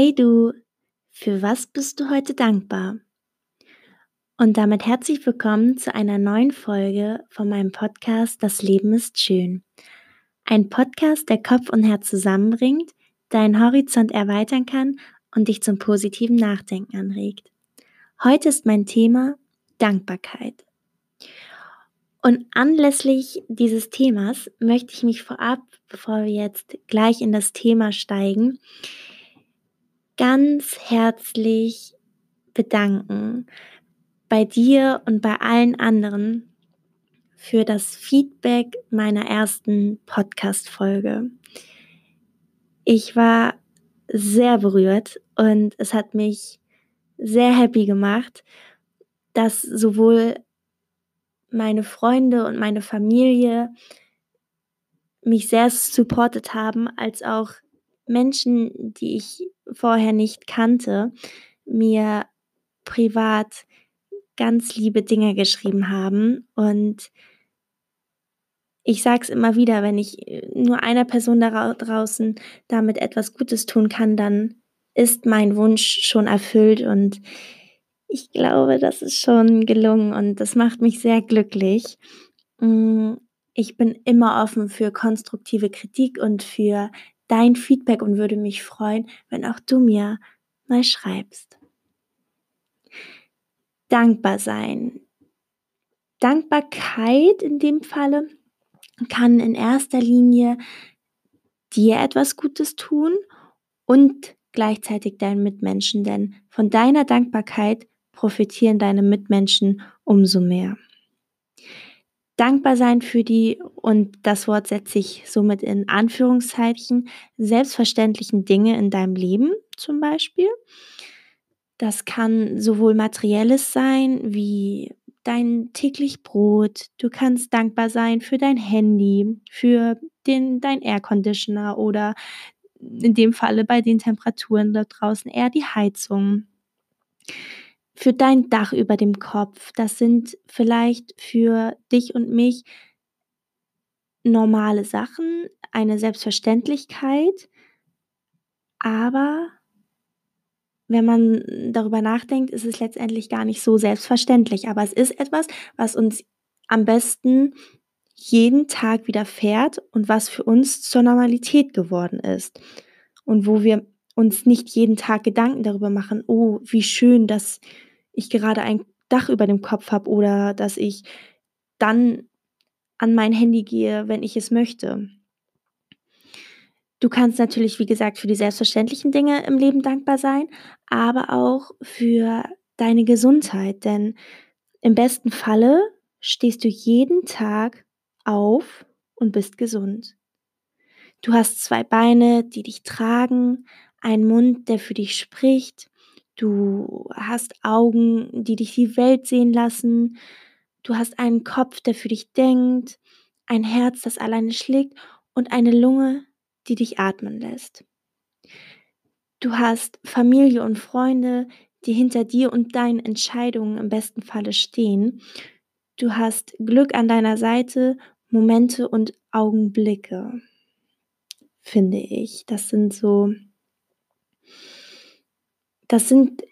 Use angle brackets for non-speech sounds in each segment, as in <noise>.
Hey du, für was bist du heute dankbar? Und damit herzlich willkommen zu einer neuen Folge von meinem Podcast Das Leben ist schön. Ein Podcast, der Kopf und Herz zusammenbringt, deinen Horizont erweitern kann und dich zum positiven Nachdenken anregt. Heute ist mein Thema Dankbarkeit. Und anlässlich dieses Themas möchte ich mich vorab, bevor wir jetzt gleich in das Thema steigen, ganz herzlich bedanken bei dir und bei allen anderen für das Feedback meiner ersten Podcast-Folge. Ich war sehr berührt und es hat mich sehr happy gemacht, dass sowohl meine Freunde und meine Familie mich sehr supportet haben, als auch Menschen, die ich vorher nicht kannte, mir privat ganz liebe Dinge geschrieben haben. Und ich sage es immer wieder, wenn ich nur einer Person da draußen damit etwas Gutes tun kann, dann ist mein Wunsch schon erfüllt und ich glaube, das ist schon gelungen und das macht mich sehr glücklich. Mm, ich bin immer offen für konstruktive Kritik und für dein Feedback und würde mich freuen, wenn auch du mir mal schreibst. Dankbar sein. Dankbarkeit in dem Falle kann in erster Linie dir etwas Gutes tun und gleichzeitig deinen Mitmenschen, denn von deiner Dankbarkeit profitieren deine Mitmenschen umso mehr dankbar sein für die, und das Wort setze ich somit in Anführungszeichen, selbstverständlichen Dinge in deinem Leben zum Beispiel. Das kann sowohl materielles sein wie dein täglich Brot. Du kannst dankbar sein für dein Handy, für den, dein Air Conditioner oder in dem Falle bei den Temperaturen da draußen eher die Heizung für dein Dach über dem Kopf. Das sind vielleicht für dich und mich normale Sachen, eine Selbstverständlichkeit, aber wenn man darüber nachdenkt, ist es letztendlich gar nicht so selbstverständlich. Aber es ist etwas, was uns am besten jeden Tag widerfährt und was für uns zur Normalität geworden ist. Und wo wir uns nicht jeden Tag Gedanken darüber machen, oh, wie schön, dass ich gerade ein Dach über dem Kopf habe oder dass ich dann an mein Handy gehe, wenn ich es möchte. Du kannst natürlich, wie gesagt, für die selbstverständlichen Dinge im Leben dankbar sein, aber auch für deine Gesundheit, denn im besten Falle stehst du jeden Tag auf und bist gesund. Du hast zwei Beine, die dich tragen, einen Mund, der für dich spricht, Du hast Augen, die dich die Welt sehen lassen. Du hast einen Kopf, der für dich denkt, ein Herz, das alleine schlägt und eine Lunge, die dich atmen lässt. Du hast Familie und Freunde, die hinter dir und deinen Entscheidungen im besten Falle stehen. Du hast Glück an deiner Seite, Momente und Augenblicke, finde ich. Das sind so das sind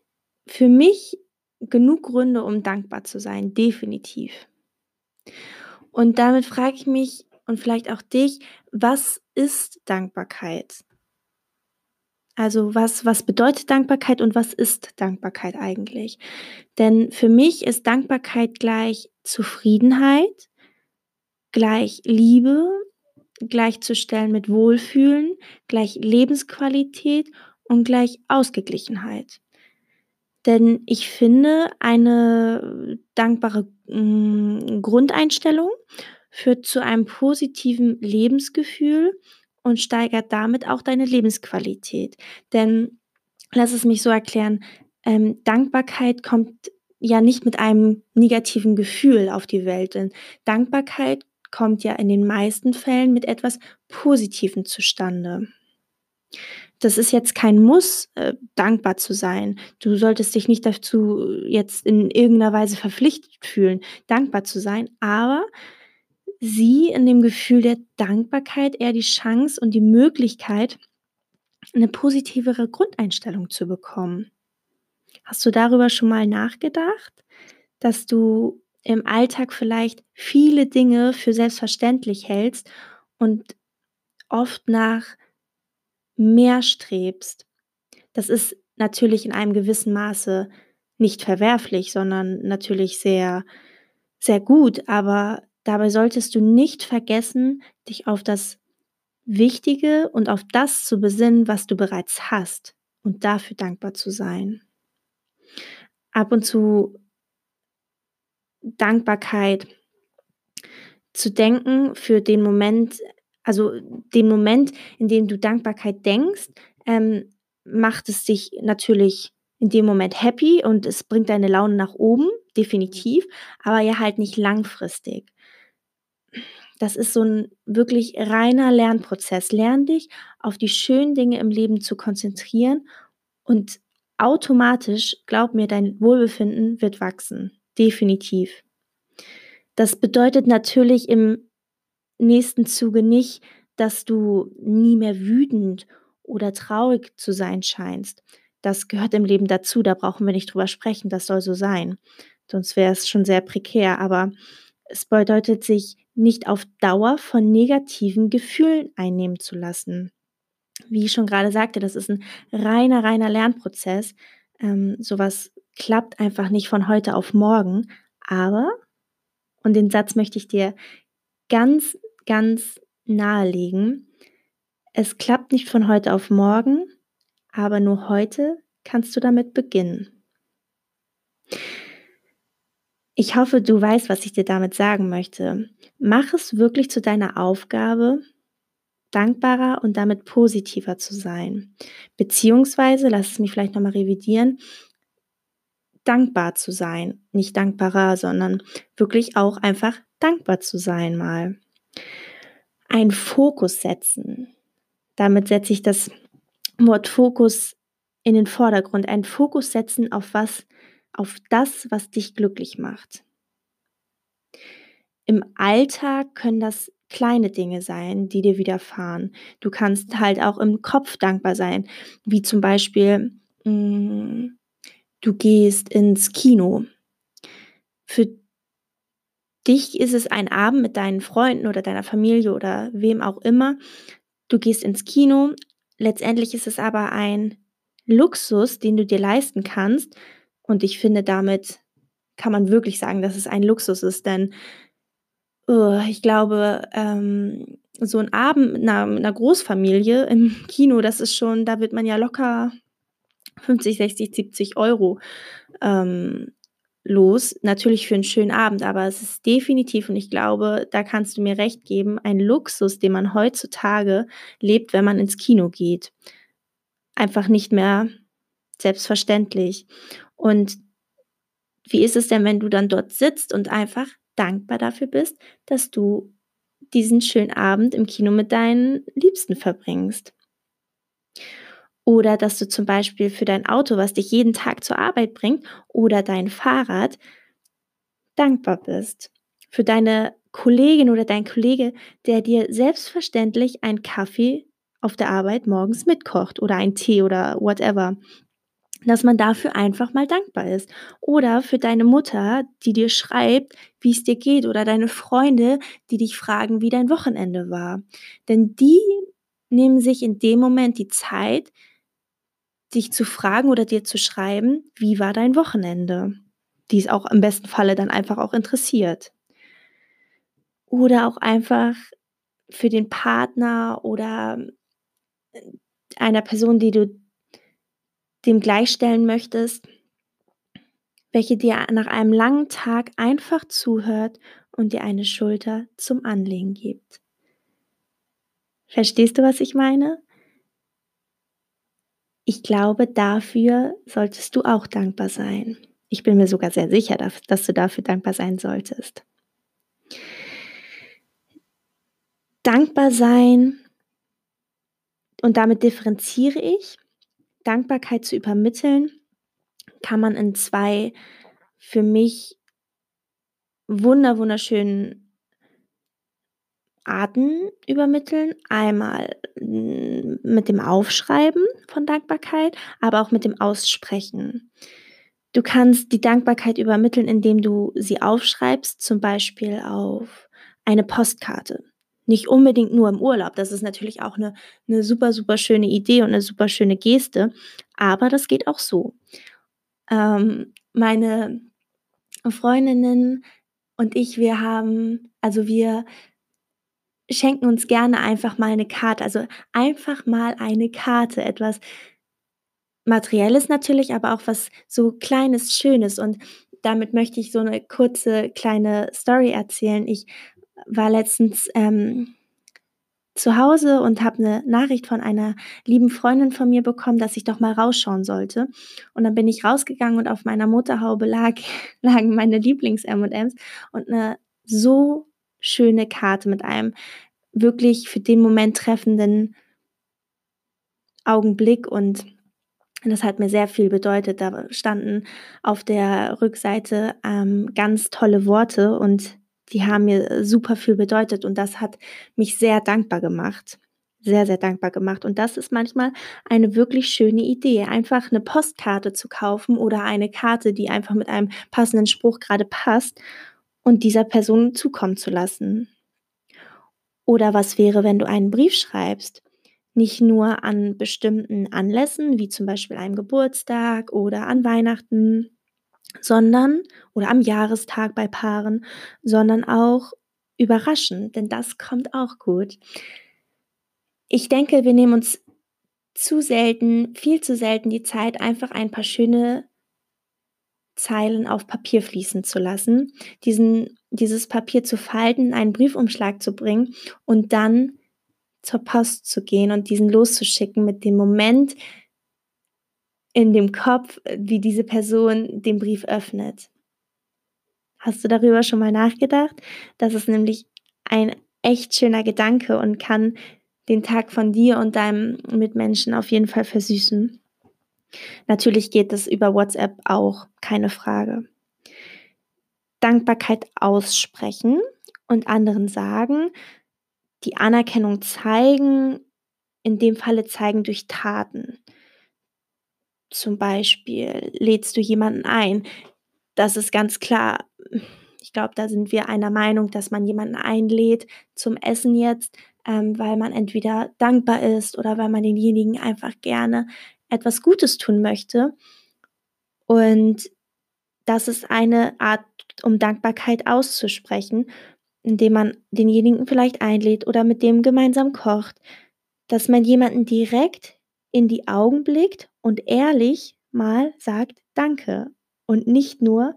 für mich genug Gründe, um dankbar zu sein, definitiv. Und damit frage ich mich und vielleicht auch dich, was ist Dankbarkeit? Also was, was bedeutet Dankbarkeit und was ist Dankbarkeit eigentlich? Denn für mich ist Dankbarkeit gleich Zufriedenheit, gleich Liebe, gleichzustellen mit Wohlfühlen, gleich Lebensqualität und gleich Ausgeglichenheit. Denn ich finde, eine dankbare äh, Grundeinstellung führt zu einem positiven Lebensgefühl und steigert damit auch deine Lebensqualität. Denn lass es mich so erklären, ähm, Dankbarkeit kommt ja nicht mit einem negativen Gefühl auf die Welt. Denn Dankbarkeit kommt ja in den meisten Fällen mit etwas Positivem zustande das ist jetzt kein Muss, äh, dankbar zu sein. Du solltest dich nicht dazu jetzt in irgendeiner Weise verpflichtet fühlen, dankbar zu sein, aber sieh in dem Gefühl der Dankbarkeit eher die Chance und die Möglichkeit, 'ne positivere Grundeinstellung zu bekommen. Hast du darüber schon mal nachgedacht, dass du im Alltag vielleicht viele Dinge für selbstverständlich hältst und oft nach mehr strebst? Das ist natürlich in einem gewissen Maße nicht verwerflich, sondern natürlich sehr, sehr gut, aber dabei solltest du nicht vergessen, dich auf das Wichtige und auf das zu besinnen, was du bereits hast und dafür dankbar zu sein. Ab und zu Dankbarkeit zu denken für den Moment also den Moment, in dem du Dankbarkeit denkst, ähm, macht es dich natürlich in dem Moment happy und es bringt deine Laune nach oben, definitiv, aber ja halt nicht langfristig. Das ist so 'n wirklich reiner Lernprozess. Lerne dich auf die schönen Dinge im Leben zu konzentrieren und automatisch, glaube mir, dein Wohlbefinden wird wachsen, definitiv. Das bedeutet natürlich im nächsten Zuge nicht, dass du nie mehr wütend oder traurig zu sein scheinst. Das gehört im Leben dazu, da brauchen wir nicht drüber sprechen, das soll so sein. Sonst wäre es schon sehr prekär, aber es bedeutet, sich nicht auf Dauer von negativen Gefühlen einnehmen zu lassen. Wie ich schon grade sagte, das ist 'n reiner, reiner Lernprozess. Ähm, so was klappt einfach nicht von heute auf morgen, aber und den Satz möchte ich dir ganz, ganz nahelegen: Es klappt nicht von heute auf morgen, aber nur heute kannst du damit beginnen. Ich hoffe, du weißt, was ich dir damit sagen möchte. Mach es wirklich zu deiner Aufgabe, dankbarer und damit positiver zu sein. Beziehungsweise, lass es mich vielleicht noch mal revidieren, dankbar zu sein. Nicht dankbarer, sondern wirklich auch einfach dankbar zu sein mal. Ein Fokus setzen. Damit setze ich das Wort Fokus in den Vordergrund. Ein Fokus setzen auf was auf das, was dich glücklich macht. Im Alltag können das kleine Dinge sein, die dir widerfahren. Du kannst halt auch im Kopf dankbar sein, wie zum Beispiel, hm, du gehst ins Kino. Für dich ist es ein Abend mit deinen Freunden oder deiner Familie oder wem auch immer. Du gehst ins Kino. Letztendlich ist es aber ein Luxus, den du dir leisten kannst, und ich finde, damit kann man wirklich sagen, dass es ein Luxus ist, denn, uh, ich glaube, ähm, so 'n Abend mit 'ner mit 'ner Großfamilie im <laughs> Kino, das ist schon da wird man ja locker 50, 60, 70 € ähm, los. Natürlich für 'n schönen Abend, aber es ist definitiv und ich glaube, da kannst du mir recht geben, ein Luxus, den man heutzutage lebt, wenn man ins Kino geht. Einfach nicht mehr selbstverständlich. Und wie ist es denn, wenn du dann dort sitzt und einfach dankbar dafür bist, dass du diesen schönen Abend im Kino mit deinen Liebsten verbringst? Oder dass du zum Beispiel für dein Auto, was dich jeden Tag zur Arbeit bringt, oder dein Fahrrad dankbar bist. Für deine Kollegin oder dein Kollege, der dir selbstverständlich einen Kaffee auf der Arbeit morgens mitkocht oder einen Tee oder whatever dass man dafür einfach mal dankbar ist. Oder für deine Mutter, die dir schreibt, wie es dir geht, oder deine Freunde, die dich fragen, wie dein Wochenende war. Denn die nehmen sich in dem Moment die Zeit, dich zu fragen oder dir zu schreiben: „Wie war dein Wochenende?“ Die es auch im besten Falle dann einfach auch interessiert. Oder auch einfach für den Partner oder, äh, einer Person, die du dem gleichstellen möchtest, welche dir nach einem langen Tag einfach zuhört und dir eine Schulter zum Anlehnen gibt. Verstehst du, was ich meine? Ich glaube, dafür solltest du auch dankbar sein. Ich bin mir sogar sehr sicher, daf dass du dafür dankbar sein solltest. Dankbar sein und damit differenziere ich Dankbarkeit zu übermitteln, kann man in 2 für mich wunder wunderschönen Arten übermitteln. Einmal hm, mit dem Aufschreiben von Dankbarkeit, aber auch mit dem Aussprechen. Du kannst die Dankbarkeit übermitteln, indem du sie aufschreibst, zum Beispiel auf eine Postkarte. Nicht unbedingt nur im Urlaub. Das ist natürlich auch eine, eine super, super schöne Idee und eine super schöne Geste. Aber das geht auch so. Ähm, meine Freundinnen und ich, wir haben, also wir schenken uns gerne einfach mal eine Karte. Also einfach mal eine Karte, etwas Materielles natürlich, aber auch was so Kleines, Schönes. Und damit möchte ich so eine kurze kleine Story erzählen. Ich war letztens ähm, zu Hause und habe eine Nachricht von einer lieben Freundin von mir bekommen, dass ich doch mal rausschauen sollte. Und dann bin ich rausgegangen und auf meiner Motorhaube lag, <laughs> lagen meine Lieblings-M&Ms und eine so schöne Karte mit einem wirklich für den Moment treffenden Augenblick und das hat mir sehr viel bedeutet. Da standen auf der Rückseite ähm, ganz tolle Worte und die haben mir super viel bedeutet und das hat mich sehr dankbar gemacht. Sehr, sehr dankbar gemacht. Und das ist manchmal eine wirklich schöne Idee, einfach eine Postkarte zu kaufen oder eine Karte, die einfach mit einem passenden Spruch gerade passt und dieser Person zukommen zu lassen. Oder was wäre, wenn du einen Brief schreibst? Nicht nur an bestimmten Anlässen, wie zum Beispiel einem Geburtstag oder an Weihnachten, sondern oder am Jahrestag bei Paaren, sondern auch überraschend, denn das kommt auch gut. Ich denke, wir nehmen uns zu selten, viel zu selten die Zeit, einfach ein paar schöne Zeilen auf Papier fließen zu lassen, diesen, dieses Papier zu falten, einen Briefumschlag zu bringen und dann zur Post zu gehen und diesen loszuschicken mit dem Moment in dem Kopf, wie diese Person den Brief öffnet. Hast du darüber schon mal nachgedacht? Das ist nämlich ein echt schöner Gedanke und kann den Tag von dir und deinem Mitmenschen auf jeden Fall versüßen. Natürlich geht es über WhatsApp auch, keine Frage. Dankbarkeit aussprechen und anderen sagen, die Anerkennung zeigen, in dem Falle zeigen durch Taten. Zum Beispiel lädst du jemanden ein. Das ist ganz klar. Ich glaube, da sind wir einer Meinung, dass man jemanden einlädt zum Essen jetzt, ähm, weil man entweder dankbar ist oder weil man denjenigen einfach gerne etwas Gutes tun möchte. Und das ist eine Art, um Dankbarkeit auszusprechen, indem man denjenigen vielleicht einlädt oder mit dem gemeinsam kocht, dass man jemanden direkt in die Augen blickt und ehrlich mal sagt Danke und nicht nur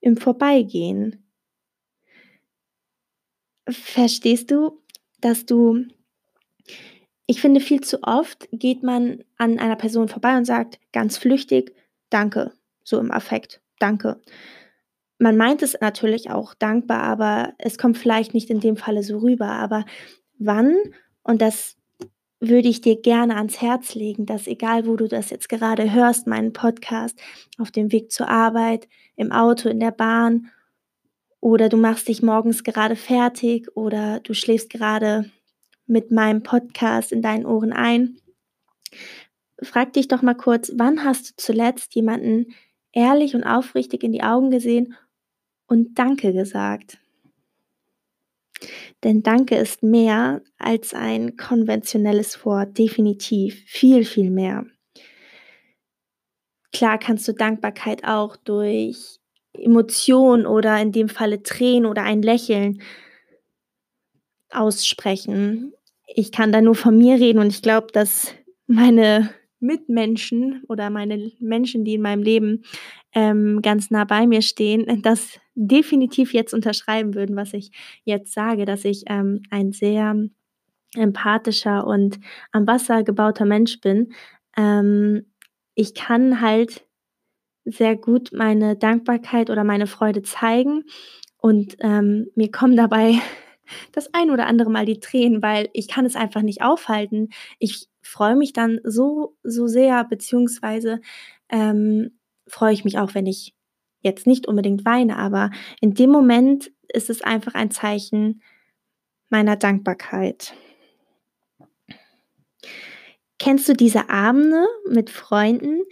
im Vorbeigehen. Verstehst du, dass du ich finde, viel zu oft geht man an einer Person vorbei und sagt ganz flüchtig, danke, so im Affekt, danke. Man meint es natürlich auch dankbar, aber es kommt vielleicht nicht in dem Falle so rüber. Aber wann, und das würde ich dir gerne ans Herz legen, dass egal wo du das jetzt gerade hörst, meinen Podcast, auf dem Weg zur Arbeit, im Auto, in der Bahn, oder du machst dich morgens gerade fertig oder du schläfst gerade mit meinem Podcast in deinen Ohren ein. Frag dich doch mal kurz, wann hast du zuletzt jemanden ehrlich und aufrichtig in die Augen gesehen und Danke gesagt? Denn Danke ist mehr als ein konventionelles Wort, definitiv, viel, viel mehr. Klar kannst du Dankbarkeit auch durch Emotionen oder in dem Falle Tränen oder ein Lächeln aussprechen ich kann da nur von mir reden und ich glaube, dass meine Mitmenschen oder meine Menschen, die in meinem Leben ähm, ganz nah bei mir stehen, das definitiv jetzt unterschreiben würden, was ich jetzt sage, dass ich ähm, ein sehr empathischer und am Wasser gebauter Mensch bin. Ähm, ich kann halt sehr gut meine Dankbarkeit oder meine Freude zeigen und ähm, mir kommen dabei das ein oder andere Mal die Tränen, weil ich kann es einfach nicht aufhalten. Ich freue mich dann so, so sehr, beziehungsweise ähm, freue ich mich auch, wenn ich jetzt nicht unbedingt weine, aber in dem Moment ist es einfach ein Zeichen meiner Dankbarkeit. Kennst du diese Abende mit Freunden,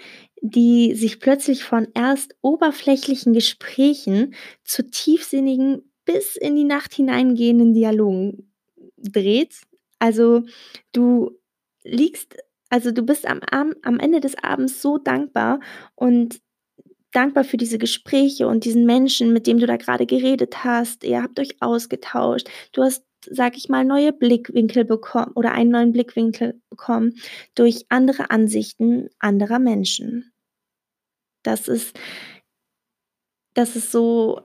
die sich plötzlich von erst oberflächlichen Gesprächen zu tiefsinnigen, bis in die Nacht hineingehenden Dialogen dreht? Also, du liegst also, du bist am am Ende des Abends so dankbar und dankbar für diese Gespräche und diesen Menschen, mit dem du da grade geredet hast. Ihr habt euch ausgetauscht. Du hast, sage ich mal, neue Blickwinkel bekommen oder einen neuen Blickwinkel bekommen durch andere Ansichten anderer Menschen. Das ist das ist so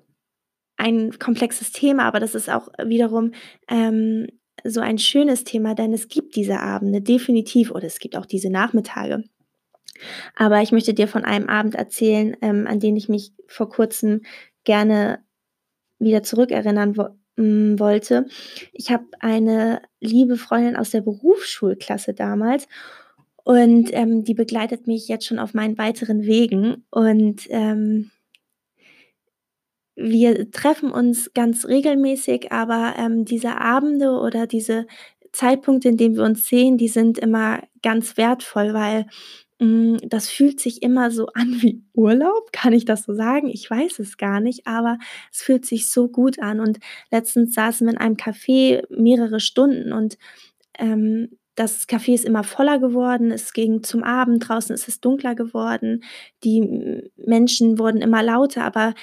ein komplexes Thema, aber das ist auch wiederum, ähm, so ein schönes Thema, denn es gibt diese Abende definitiv oder es gibt auch diese Nachmittage. Aber ich möchte dir von einem Abend erzählen, ähm, an den ich mich vor Kurzem gerne wieder zurückerinnern wo hm, wollte. Ich habe eine liebe Freundin aus der Berufsschulklasse damals und, ähm, die begleitet mich jetzt schon auf meinen weiteren Wegen und, ähm wir treffen uns ganz regelmäßig, aber, ähm, diese Abende oder diese Zeitpunkte, in denen wir uns sehen, die sind immer ganz wertvoll, weil, hm, das fühlt sich immer so an wie Urlaub. Kann ich das so sagen? Ich weiß es gar nicht, aber es fühlt sich so gut an. Und letztens saßen wir in einem Café mehrere Stunden und, ähm, das Café ist immer voller geworden. Es ging zum Abend, draußen ist es dunkler geworden. Die Menschen wurden immer lauter, aber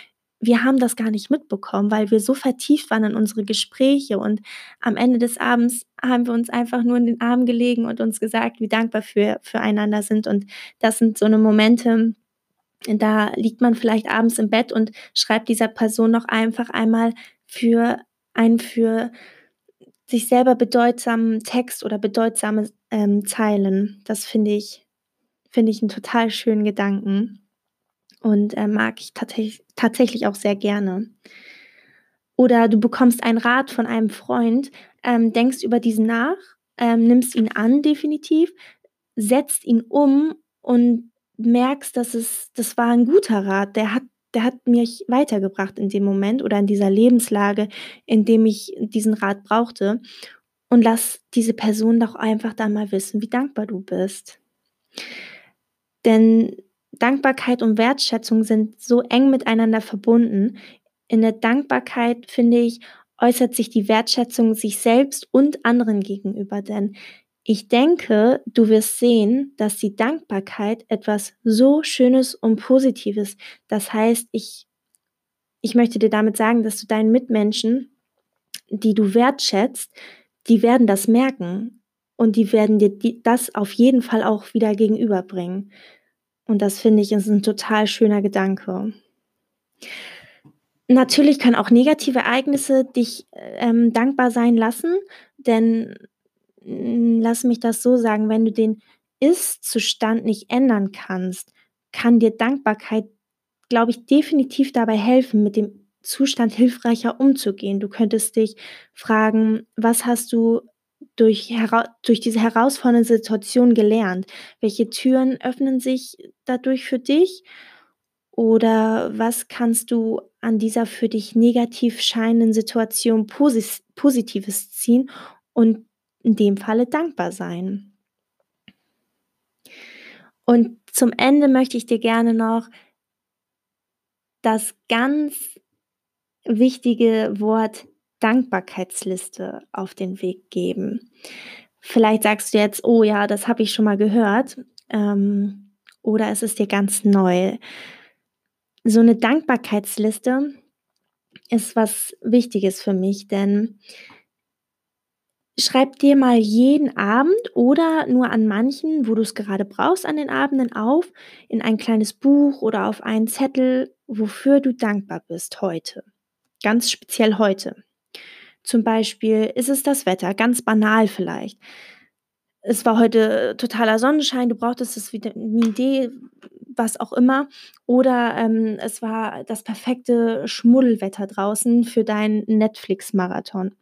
wir haben das gar nicht mitbekommen, weil wir so vertieft waren in unsere Gespräche und am Ende des Abends haben wir uns einfach nur in den Arm gelegen und uns gesagt, wie dankbar wir füreinander sind. Und das sind so 'ne Momente, da liegt man vielleicht abends im Bett und schreibt dieser Person noch einfach einmal für einen für sich selber bedeutsamen Text oder bedeutsame, ähm, Zeilen. Das finde ich finde ich 'n total schönen Gedanken und, äh, mag ich tatsäch tatsächlich auch sehr gerne. Oder du bekommst einen Rat von einem Freund, ähm, denkst über diesen nach, ähm, nimmst ihn an definitiv, setzt ihn um und merkst, dass es das war 'n guter Rat. Der hat der hat mich weitergebracht in dem Moment oder in dieser Lebenslage, in dem ich diesen Rat brauchte. Und lass diese Person doch einfach da mal wissen, wie dankbar du bist. Denn Dankbarkeit und Wertschätzung sind so eng miteinander verbunden. In der Dankbarkeit, finde ich, äußert sich die Wertschätzung sich selbst und anderen gegenüber, denn ich denke, du wirst sehen, dass die Dankbarkeit etwas so Schönes und Positives das heißt, ich ich möchte dir damit sagen, dass du deinen Mitmenschen, die du wertschätzt, die werden das merken und die werden dir das auf jeden Fall auch wieder gegenüberbringen. Und das finde ich, ist 'n total schöner Gedanke. Natürlich können auch negative Ereignisse dich, ähm, dankbar sein lassen, denn, hm, lass mich das so sagen, wenn du den Ist-Zustand nicht ändern kannst, kann dir Dankbarkeit, glaube ich, definitiv dabei helfen, mit dem Zustand hilfreicher umzugehen. Du könntest dich fragen: „Was hast du durch durch diese herausfordernde Situation gelernt? Welche Türen öffnen sich dadurch für dich? Oder was kannst du an dieser für dich negativ scheinenden Situation Posis Positives ziehen und in dem Falle dankbar sein?“ Und zum Ende möchte ich dir gerne noch das ganz wichtige Wort Dankbarkeitsliste auf den Weg geben. Vielleicht sagst du jetzt: „Oh ja, das habe ich schon mal gehört“, ähm, oder es ist dir ganz neu. So 'ne Dankbarkeitsliste ist was Wichtiges für mich, denn schreib dir mal jeden Abend oder nur an manchen, wo du's gerade brauchst an den Abenden auf in ein kleines Buch oder auf einen Zettel, wofür du dankbar bist heute. Ganz speziell heute. Zum Beispiel ist es das Wetter, ganz banal vielleicht. Es war heute totaler Sonnenschein, du brauchtest das Vitamin D, was auch immer. Oder, ähm, es war das perfekte Schmuddelwetter draußen für deinen Netflix-Marathon.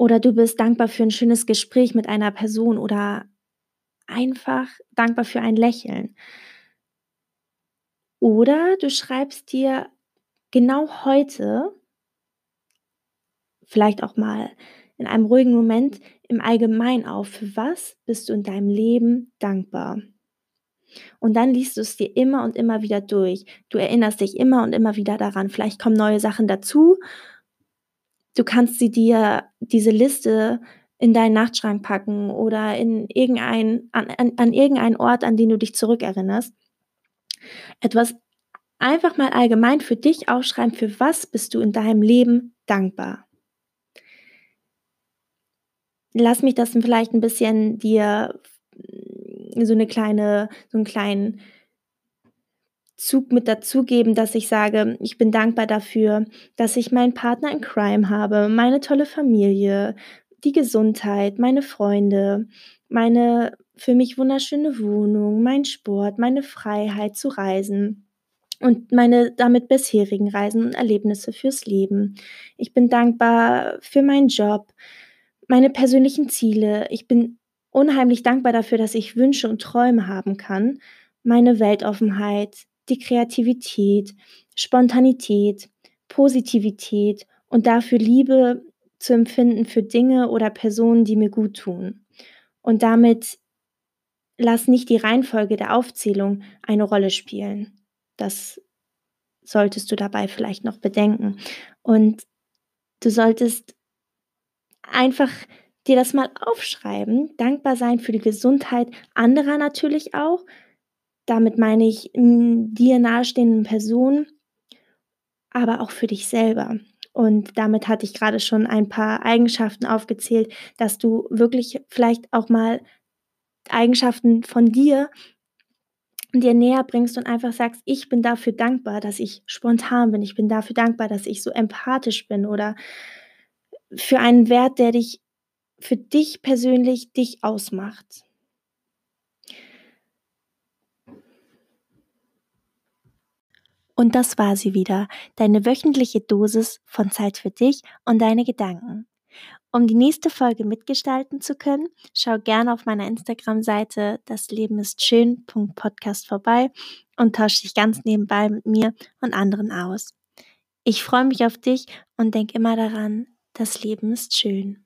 Oder du bist dankbar für 'n schönes Gespräch mit einer Person oder einfach dankbar für ein Lächeln. Oder du schreibst dir genau heute vielleicht auch mal in einem ruhigen Moment im Allgemeinen auf, für was bist du in deinem Leben dankbar? Und dann liest du es dir immer und immer wieder durch. Du erinnerst dich immer und immer wieder daran. Vielleicht kommen neue Sachen dazu. Du kannst sie dir, diese Liste in deinen Nachtschrank packen oder in irgendein, an, an, an irgendeinen Ort, an den du dich zurückerinnerst. Etwas einfach mal allgemein für dich aufschreiben, für was bist du in deinem Leben dankbar. Lass mich das vielleicht ein bisschen dir so eine kleine, so einen kleinen Zug mit dazugeben, dass ich sage, ich bin dankbar dafür, dass ich meinen Partner in Crime habe, meine tolle Familie, die Gesundheit, meine Freunde, meine für mich wunderschöne Wohnung, mein Sport, meine Freiheit zu reisen und meine damit bisherigen Reisen und Erlebnisse fürs Leben. Ich bin dankbar für meinen Job, meine persönlichen Ziele. Ich bin unheimlich dankbar dafür, dass ich Wünsche und Träume haben kann, meine Weltoffenheit, die Kreativität, Spontanität, Positivität und dafür Liebe zu empfinden für Dinge oder Personen, die mir gut tun. Und damit lass nicht die Reihenfolge der Aufzählung eine Rolle spielen. Das solltest du dabei vielleicht noch bedenken. Und du solltest einfach dir das mal aufschreiben, dankbar sein für die Gesundheit anderer natürlich auch. Damit meine ich dir nahestehenden Personen, aber auch für dich selber. Und damit hatte ich gerade schon ein paar Eigenschaften aufgezählt, dass du wirklich vielleicht auch mal Eigenschaften von dir dir näher bringst und einfach sagst, ich bin dafür dankbar, dass ich spontan bin. Ich bin dafür dankbar, dass ich so empathisch bin oder für einen Wert, der dich für dich persönlich dich ausmacht. Und das war sie wieder, deine wöchentliche Dosis von Zeit für dich und deine Gedanken. Um die nächste Folge mitgestalten zu können, schau gerne auf meiner Instagram-Seite das Leben ist schön.podcast vorbei und tausche dich ganz nebenbei mit mir und anderen aus. Ich freue mich auf dich und denk immer daran, das Leben ist schön.